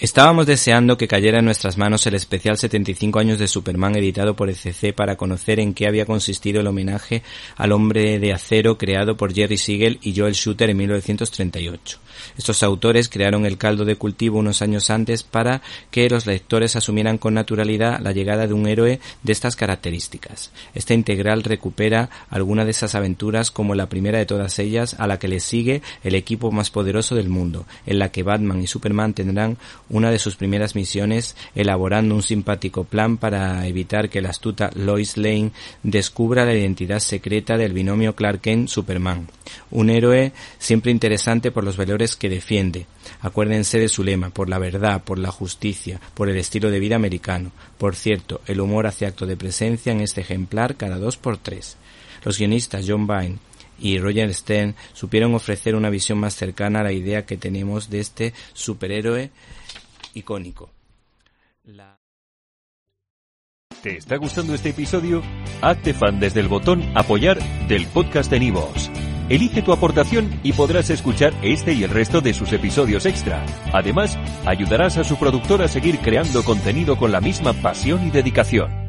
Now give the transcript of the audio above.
Estábamos deseando que cayera en nuestras manos el especial 75 años de Superman editado por ECC para conocer en qué había consistido el homenaje al hombre de acero creado por Jerry Siegel y Joel Shooter en 1938. Estos autores crearon el caldo de cultivo unos años antes para que los lectores asumieran con naturalidad la llegada de un héroe de estas características. Esta integral recupera alguna de esas aventuras como la primera de todas ellas a la que le sigue el equipo más poderoso del mundo, en la que Batman y Superman tendrán una de sus primeras misiones elaborando un simpático plan para evitar que la astuta Lois Lane descubra la identidad secreta del binomio Clark Kent-Superman. Un héroe siempre interesante por los valores que defiende. Acuérdense de su lema, por la verdad, por la justicia, por el estilo de vida americano. Por cierto, el humor hace acto de presencia en este ejemplar cada dos por tres. Los guionistas John Byrne y Roger Stern supieron ofrecer una visión más cercana a la idea que tenemos de este superhéroe icónico. ¿Te está gustando este episodio? Hazte fan desde el botón apoyar del podcast de Nivos. Elige tu aportación y podrás escuchar este y el resto de sus episodios extra. Además, ayudarás a su productor a seguir creando contenido con la misma pasión y dedicación.